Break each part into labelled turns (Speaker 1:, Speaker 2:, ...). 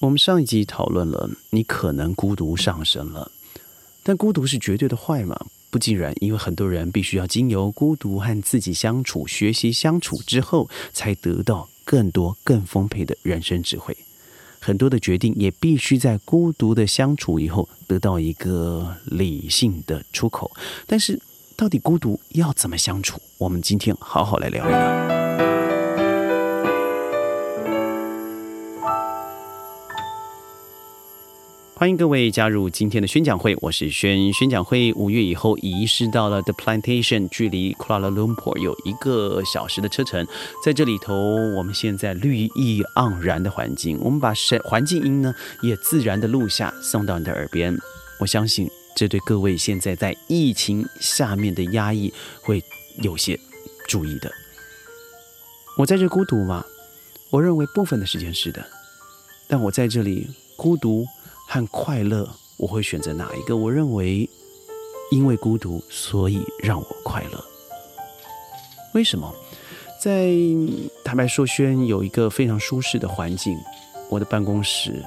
Speaker 1: 我们上一集讨论了，你可能孤独上升了，但孤独是绝对的坏吗？不尽然，因为很多人必须要经由孤独和自己相处、学习相处之后，才得到更多、更丰沛的人生智慧。很多的决定也必须在孤独的相处以后，得到一个理性的出口。但是，到底孤独要怎么相处？我们今天好好来聊一聊。欢迎各位加入今天的宣讲会，我是宣。宣讲会五月以后移师到了 The Plantation，距离 Kuala Lumpur 有一个小时的车程。在这里头，我们现在绿意盎然的环境，我们把声环境音呢也自然的录下，送到你的耳边。我相信这对各位现在在疫情下面的压抑会有些注意的。我在这孤独吗？我认为部分的时间是的，但我在这里孤独。和快乐，我会选择哪一个？我认为，因为孤独，所以让我快乐。为什么？在坦白说，轩有一个非常舒适的环境，我的办公室，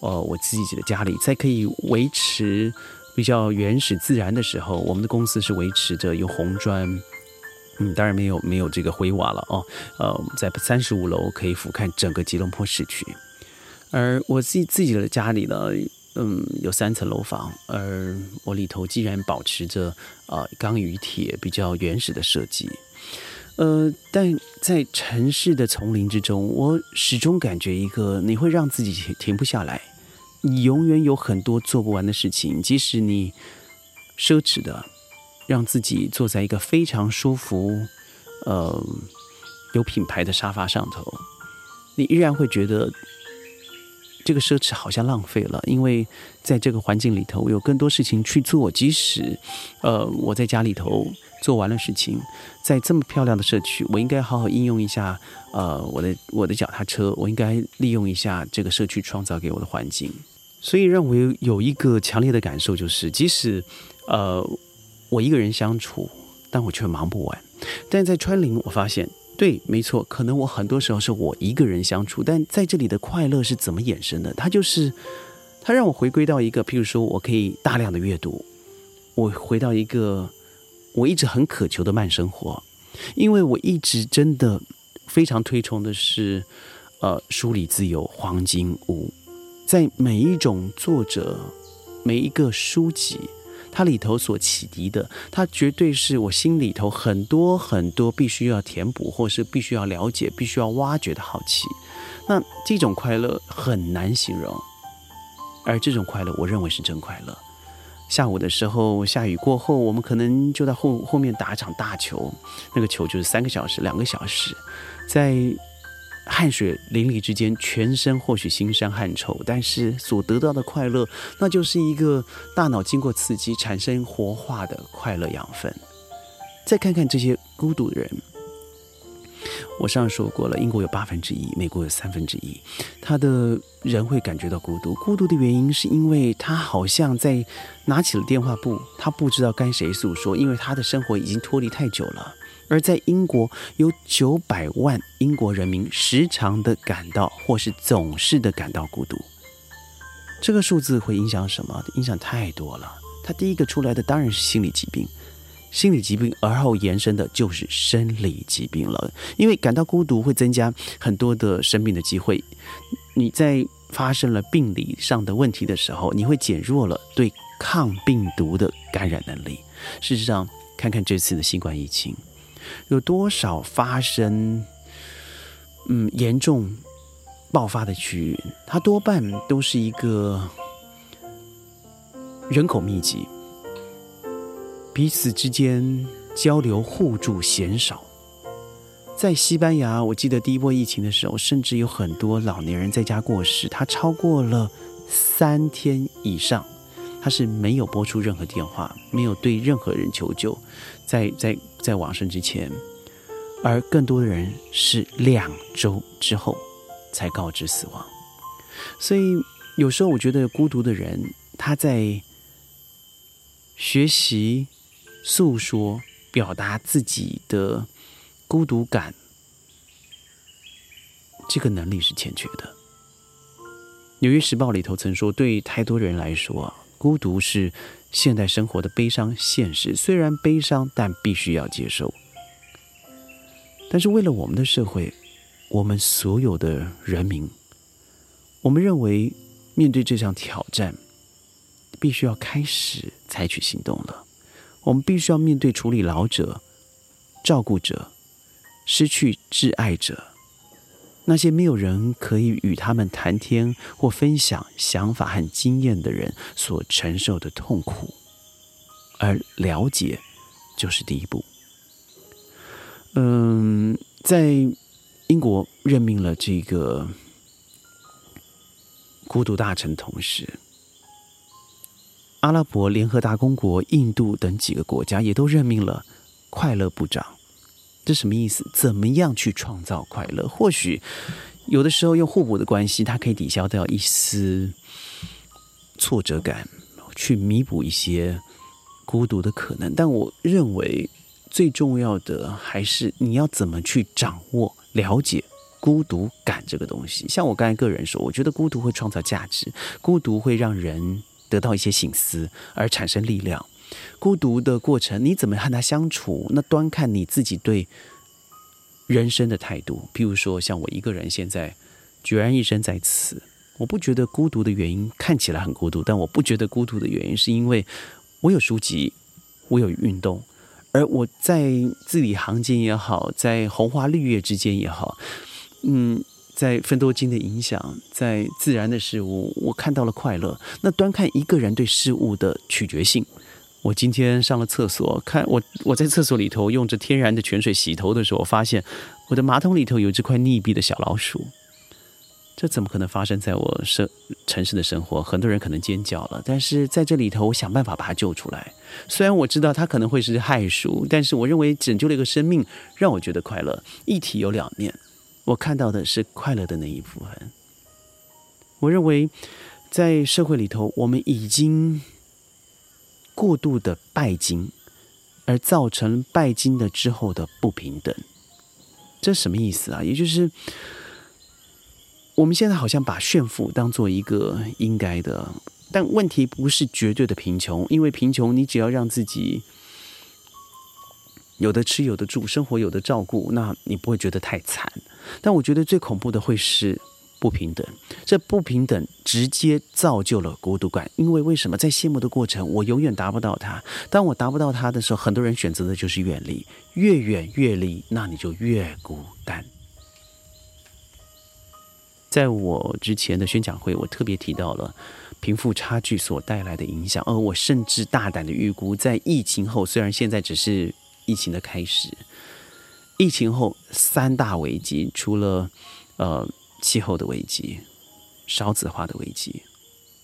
Speaker 1: 呃，我自己的家里，在可以维持比较原始自然的时候，我们的公司是维持着有红砖，嗯，当然没有没有这个灰瓦了哦，呃，在三十五楼可以俯瞰整个吉隆坡市区。而我自自己的家里呢，嗯，有三层楼房，而我里头既然保持着啊钢与铁比较原始的设计，呃，但在城市的丛林之中，我始终感觉一个你会让自己停停不下来，你永远有很多做不完的事情，即使你奢侈的让自己坐在一个非常舒服、呃有品牌的沙发上头，你依然会觉得。这个奢侈好像浪费了，因为在这个环境里头，我有更多事情去做。即使，呃，我在家里头做完了事情，在这么漂亮的社区，我应该好好应用一下，呃，我的我的脚踏车，我应该利用一下这个社区创造给我的环境。所以，让我有一个强烈的感受，就是即使，呃，我一个人相处，但我却忙不完。但在川林，我发现。对，没错，可能我很多时候是我一个人相处，但在这里的快乐是怎么衍生的？它就是，它让我回归到一个，譬如说我可以大量的阅读，我回到一个我一直很渴求的慢生活，因为我一直真的非常推崇的是，呃，梳理自由黄金屋，在每一种作者每一个书籍。它里头所启迪的，它绝对是我心里头很多很多必须要填补，或是必须要了解、必须要挖掘的好奇。那这种快乐很难形容，而这种快乐，我认为是真快乐。下午的时候，下雨过后，我们可能就在后后面打场大球，那个球就是三个小时、两个小时，在。汗水淋漓之间，全身或许腥膻汗臭，但是所得到的快乐，那就是一个大脑经过刺激产生活化的快乐养分。再看看这些孤独的人，我上说过了，英国有八分之一，美国有三分之一，他的人会感觉到孤独。孤独的原因是因为他好像在拿起了电话簿，他不知道跟谁诉说，因为他的生活已经脱离太久了。而在英国，有九百万英国人民时常的感到，或是总是的感到孤独。这个数字会影响什么？影响太多了。它第一个出来的当然是心理疾病，心理疾病而后延伸的就是生理疾病了。因为感到孤独会增加很多的生病的机会。你在发生了病理上的问题的时候，你会减弱了对抗病毒的感染能力。事实上，看看这次的新冠疫情。有多少发生嗯严重爆发的区域？它多半都是一个人口密集，彼此之间交流互助鲜少。在西班牙，我记得第一波疫情的时候，甚至有很多老年人在家过世，他超过了三天以上，他是没有拨出任何电话，没有对任何人求救，在在。在往生之前，而更多的人是两周之后才告知死亡。所以有时候我觉得孤独的人，他在学习、诉说、表达自己的孤独感，这个能力是欠缺的。纽约时报》里头曾说，对太多人来说，孤独是现代生活的悲伤现实。虽然悲伤，但必须要接受。但是为了我们的社会，我们所有的人民，我们认为面对这项挑战，必须要开始采取行动了。我们必须要面对处理老者、照顾者、失去挚爱者。那些没有人可以与他们谈天或分享想法和经验的人所承受的痛苦，而了解就是第一步。嗯，在英国任命了这个孤独大臣，同时，阿拉伯联合大公国、印度等几个国家也都任命了快乐部长。这什么意思？怎么样去创造快乐？或许有的时候用互补的关系，它可以抵消掉一丝挫折感，去弥补一些孤独的可能。但我认为最重要的还是你要怎么去掌握、了解孤独感这个东西。像我刚才个人说，我觉得孤独会创造价值，孤独会让人得到一些醒思，而产生力量。孤独的过程，你怎么和他相处？那端看你自己对人生的态度。譬如说，像我一个人现在孑然一身在此，我不觉得孤独的原因看起来很孤独，但我不觉得孤独的原因是因为我有书籍，我有运动，而我在字里行间也好，在红花绿叶之间也好，嗯，在分多金的影响，在自然的事物，我看到了快乐。那端看一个人对事物的取决性。我今天上了厕所，看我我在厕所里头用着天然的泉水洗头的时候，发现我的马桶里头有只块溺毙的小老鼠。这怎么可能发生在我生城市的生活？很多人可能尖叫了，但是在这里头，我想办法把它救出来。虽然我知道它可能会是害鼠，但是我认为拯救了一个生命，让我觉得快乐。一体有两面，我看到的是快乐的那一部分。我认为在社会里头，我们已经。过度的拜金，而造成拜金的之后的不平等，这什么意思啊？也就是我们现在好像把炫富当做一个应该的，但问题不是绝对的贫穷，因为贫穷你只要让自己有的吃有的住，生活有的照顾，那你不会觉得太惨。但我觉得最恐怖的会是。不平等，这不平等直接造就了孤独感。因为为什么在羡慕的过程，我永远达不到他。当我达不到他的时候，很多人选择的就是远离，越远越离，那你就越孤单。在我之前的宣讲会，我特别提到了贫富差距所带来的影响，而我甚至大胆的预估，在疫情后，虽然现在只是疫情的开始，疫情后三大危机，除了呃。气候的危机，少子化的危机，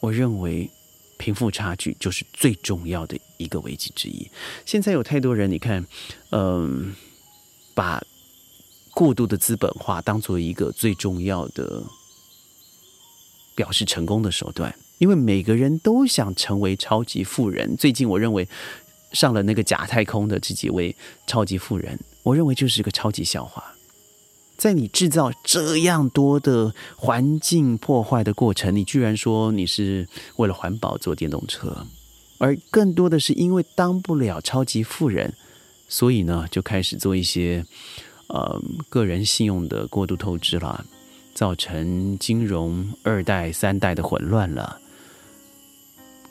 Speaker 1: 我认为贫富差距就是最重要的一个危机之一。现在有太多人，你看，嗯，把过度的资本化当做一个最重要的表示成功的手段，因为每个人都想成为超级富人。最近我认为上了那个假太空的这几位超级富人，我认为就是个超级笑话。在你制造这样多的环境破坏的过程，你居然说你是为了环保做电动车，而更多的是因为当不了超级富人，所以呢就开始做一些呃个人信用的过度透支了，造成金融二代三代的混乱了。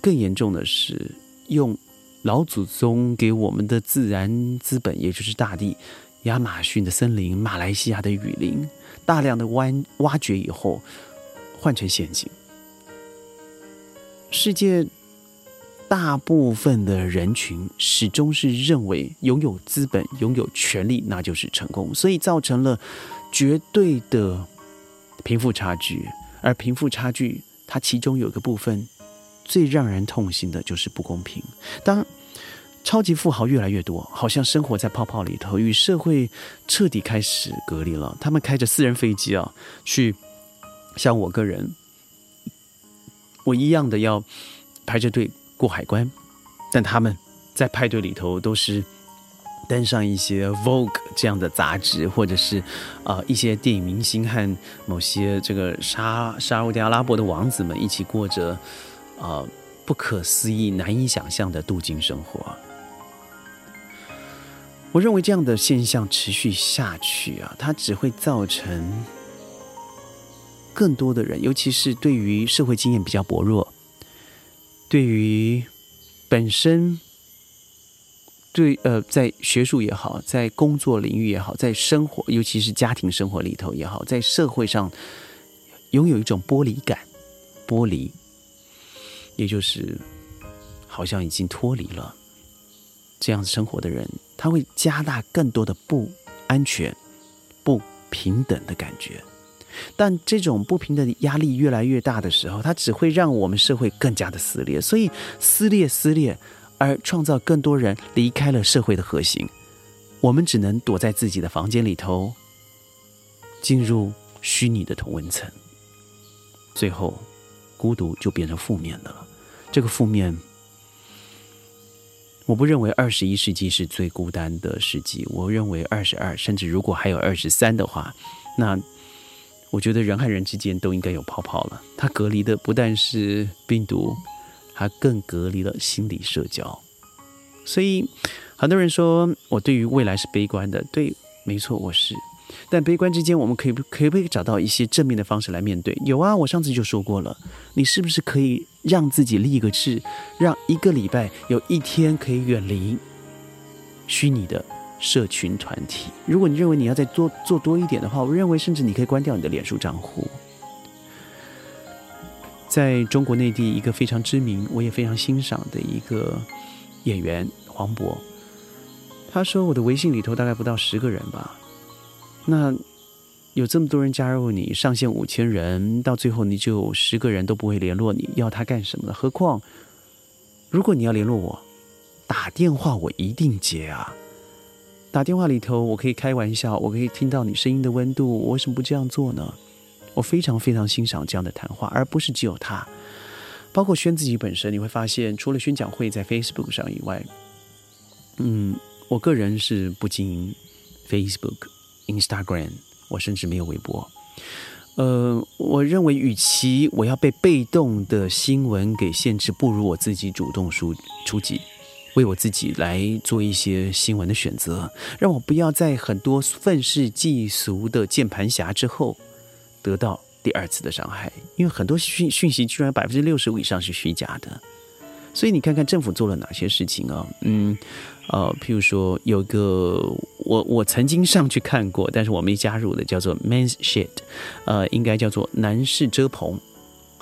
Speaker 1: 更严重的是用老祖宗给我们的自然资本，也就是大地。亚马逊的森林、马来西亚的雨林，大量的挖挖掘以后，换成陷阱。世界大部分的人群始终是认为拥有资本、拥有权力那就是成功，所以造成了绝对的贫富差距。而贫富差距，它其中有一个部分最让人痛心的就是不公平。当超级富豪越来越多，好像生活在泡泡里头，与社会彻底开始隔离了。他们开着私人飞机啊，去像我个人，我一样的要排着队过海关，但他们在派对里头都是登上一些 Vogue 这样的杂志，或者是呃一些电影明星和某些这个沙沙地阿拉伯的王子们一起过着呃不可思议、难以想象的镀金生活。我认为这样的现象持续下去啊，它只会造成更多的人，尤其是对于社会经验比较薄弱，对于本身。对，呃，在学术也好，在工作领域也好，在生活，尤其是家庭生活里头也好，在社会上拥有一种剥离感，剥离，也就是好像已经脱离了这样子生活的人，他会加大更多的不安全、不平等的感觉。但这种不平等的压力越来越大的时候，它只会让我们社会更加的撕裂。所以，撕裂，撕裂。而创造更多人离开了社会的核心，我们只能躲在自己的房间里头，进入虚拟的同温层，最后孤独就变成负面的了。这个负面，我不认为二十一世纪是最孤单的世纪，我认为二十二，甚至如果还有二十三的话，那我觉得人和人之间都应该有泡泡了。它隔离的不但是病毒。它更隔离了心理社交，所以很多人说我对于未来是悲观的。对，没错，我是。但悲观之间，我们可以可不可以找到一些正面的方式来面对？有啊，我上次就说过了。你是不是可以让自己立个志，让一个礼拜有一天可以远离虚拟的社群团体？如果你认为你要再做做多一点的话，我认为甚至你可以关掉你的脸书账户。在中国内地，一个非常知名、我也非常欣赏的一个演员黄渤，他说：“我的微信里头大概不到十个人吧。那有这么多人加入你，上线五千人，到最后你就十个人都不会联络你，要他干什么呢？何况，如果你要联络我，打电话我一定接啊！打电话里头我可以开玩笑，我可以听到你声音的温度，我为什么不这样做呢？”我非常非常欣赏这样的谈话，而不是只有他，包括轩自己本身，你会发现，除了宣讲会在 Facebook 上以外，嗯，我个人是不经营 Facebook、Instagram，我甚至没有微博。呃，我认为，与其我要被被动的新闻给限制，不如我自己主动出出击，为我自己来做一些新闻的选择，让我不要在很多愤世嫉俗的键盘侠之后。得到第二次的伤害，因为很多讯讯息居然百分之六十五以上是虚假的，所以你看看政府做了哪些事情啊？嗯，呃，譬如说有个我我曾经上去看过，但是我没加入的，叫做 Men's Shed，呃，应该叫做男士遮棚。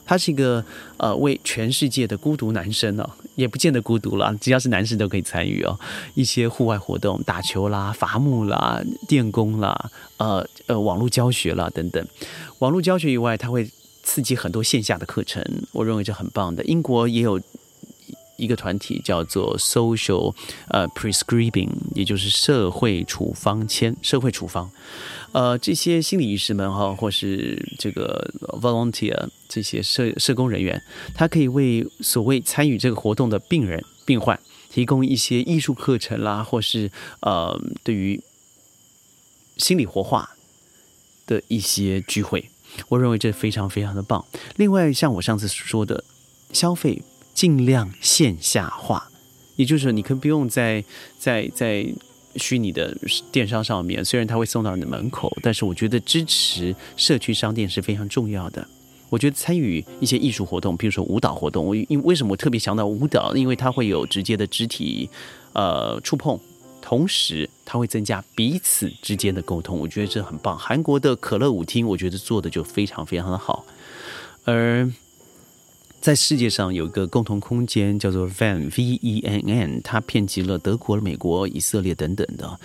Speaker 1: 他是一个呃，为全世界的孤独男生哦，也不见得孤独了，只要是男士都可以参与哦。一些户外活动，打球啦、伐木啦、电工啦、呃呃网络教学啦等等。网络教学以外，他会刺激很多线下的课程，我认为这很棒的。英国也有。一个团体叫做 Social 呃 Prescribing，也就是社会处方签、社会处方。呃，这些心理医师们哈，或是这个 volunteer 这些社社工人员，他可以为所谓参与这个活动的病人、病患提供一些艺术课程啦，或是呃对于心理活化的一些聚会。我认为这非常非常的棒。另外，像我上次说的消费。尽量线下化，也就是说，你可以不用在在在虚拟的电商上面，虽然它会送到你的门口，但是我觉得支持社区商店是非常重要的。我觉得参与一些艺术活动，比如说舞蹈活动，我因为什么我特别强调舞蹈？因为它会有直接的肢体呃触碰，同时它会增加彼此之间的沟通，我觉得这很棒。韩国的可乐舞厅，我觉得做的就非常非常的好，而。在世界上有一个共同空间叫做 Van V E N N，它遍及了德国、美国、以色列等等的。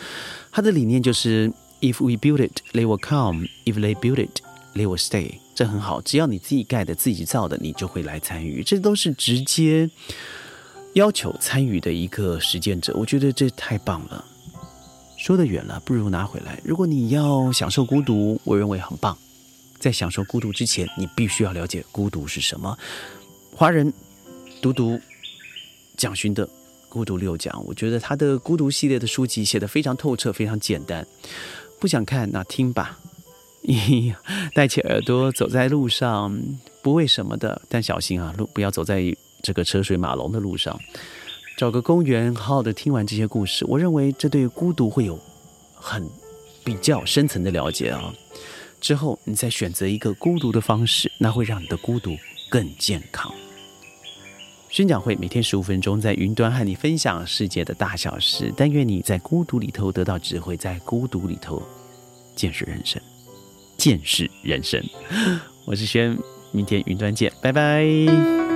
Speaker 1: 它的理念就是 If we build it, they will come. If they build it, they will stay。这很好，只要你自己盖的、自己造的，你就会来参与。这都是直接要求参与的一个实践者。我觉得这太棒了。说得远了，不如拿回来。如果你要享受孤独，我认为很棒。在享受孤独之前，你必须要了解孤独是什么。华人读读蒋勋的《孤独六讲，我觉得他的孤独系列的书籍写得非常透彻，非常简单。不想看那听吧，戴起耳朵走在路上，不为什么的，但小心啊，路不要走在这个车水马龙的路上。找个公园，好好的听完这些故事，我认为这对孤独会有很比较深层的了解啊。之后你再选择一个孤独的方式，那会让你的孤独更健康。宣讲会每天十五分钟，在云端和你分享世界的大小事。但愿你在孤独里头得到智慧，在孤独里头见识人生，见识人生。我是轩，明天云端见，拜拜。